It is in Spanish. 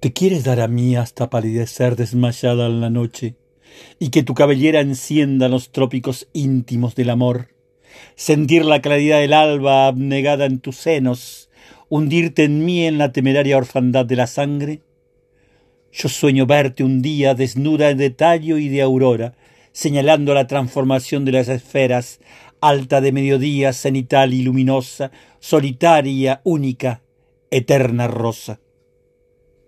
Te quieres dar a mí hasta palidecer desmayada en la noche, y que tu cabellera encienda los trópicos íntimos del amor, sentir la claridad del alba abnegada en tus senos, hundirte en mí en la temeraria orfandad de la sangre. Yo sueño verte un día desnuda de tallo y de aurora, señalando la transformación de las esferas, alta de mediodía, cenital y luminosa, solitaria, única, eterna rosa.